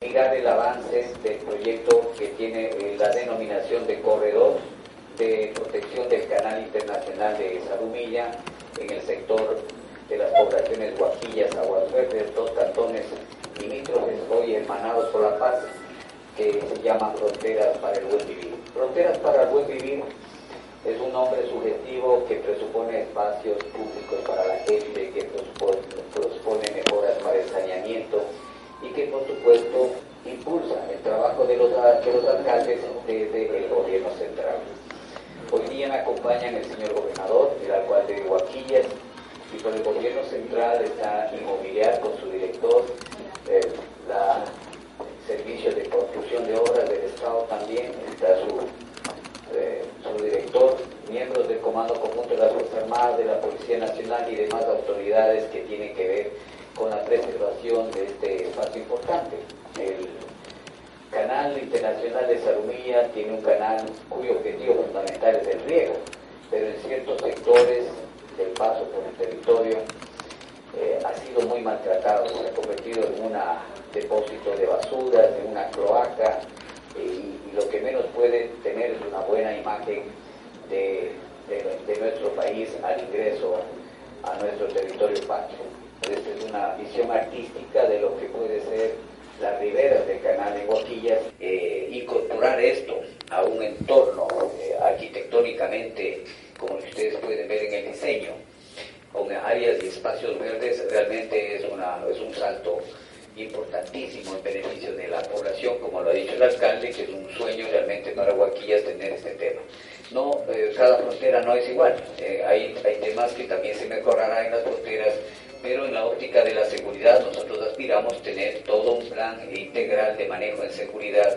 Mirar el avance del proyecto que tiene eh, la denominación de corredor de protección del canal internacional de Sarumilla en el sector de las poblaciones Guaquillas, Aguas Verdes, dos cantones limítrofes hoy hermanados por la paz que se llama Fronteras para el Buen Vivir. Fronteras para el Buen Vivir es un nombre subjetivo que presupone espacios públicos para la gente, que presupone, los, de los alcaldes desde el gobierno central. Hoy día me acompañan el señor gobernador, el alcalde de Guaquillas, y por el gobierno central está Inmobiliar con su director, eh, la Servicio de Construcción de Obras del Estado también, está su, eh, su director, miembros del Comando Conjunto de las Fuerzas Armadas, de la Policía Nacional y demás autoridades que tienen que ver con la preservación de este espacio importante. Canal Internacional de Sarumilla tiene un canal cuyo objetivo fundamental es el riego, pero en ciertos sectores del paso por el territorio eh, ha sido muy maltratado, se ha convertido en un depósito de basura, en una cloaca, y, lo que menos puede tener es una buena imagen de, de nuestro país al ingreso a nuestro territorio patrio. Esta es una visión artística de lo que puede ser las riberas del canal de Guaquillas, eh, incorporar esto a un entorno eh, arquitectónicamente, como ustedes pueden ver en el diseño, con áreas y espacios verdes, realmente es, una, es un salto importantísimo en beneficio de la población, como lo ha dicho el alcalde, que es un sueño realmente para Guaquillas tener este tema. No, eh, cada frontera no es igual, hay, hay temas que también se mejorarán en las fronteras pero en la óptica de la seguridad nosotros aspiramos tener todo un plan integral de manejo en seguridad.